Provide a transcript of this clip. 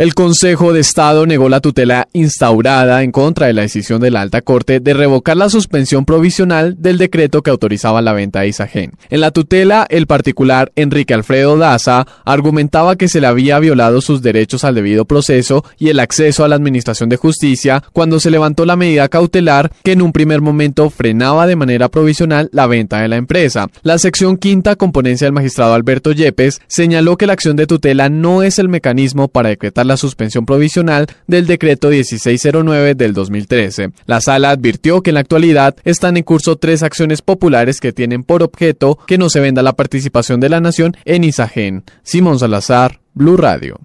El Consejo de Estado negó la tutela instaurada en contra de la decisión de la Alta Corte de revocar la suspensión provisional del decreto que autorizaba la venta de Isagen. En la tutela, el particular Enrique Alfredo Daza argumentaba que se le había violado sus derechos al debido proceso y el acceso a la Administración de Justicia cuando se levantó la medida cautelar que en un primer momento frenaba de manera provisional la venta de la empresa. La sección quinta, componencia del magistrado Alberto Yepes, señaló que la acción de tutela no es el mecanismo para decretar la suspensión provisional del decreto 1609 del 2013. La sala advirtió que en la actualidad están en curso tres acciones populares que tienen por objeto que no se venda la participación de la nación en Isagen. Simón Salazar, Blue Radio.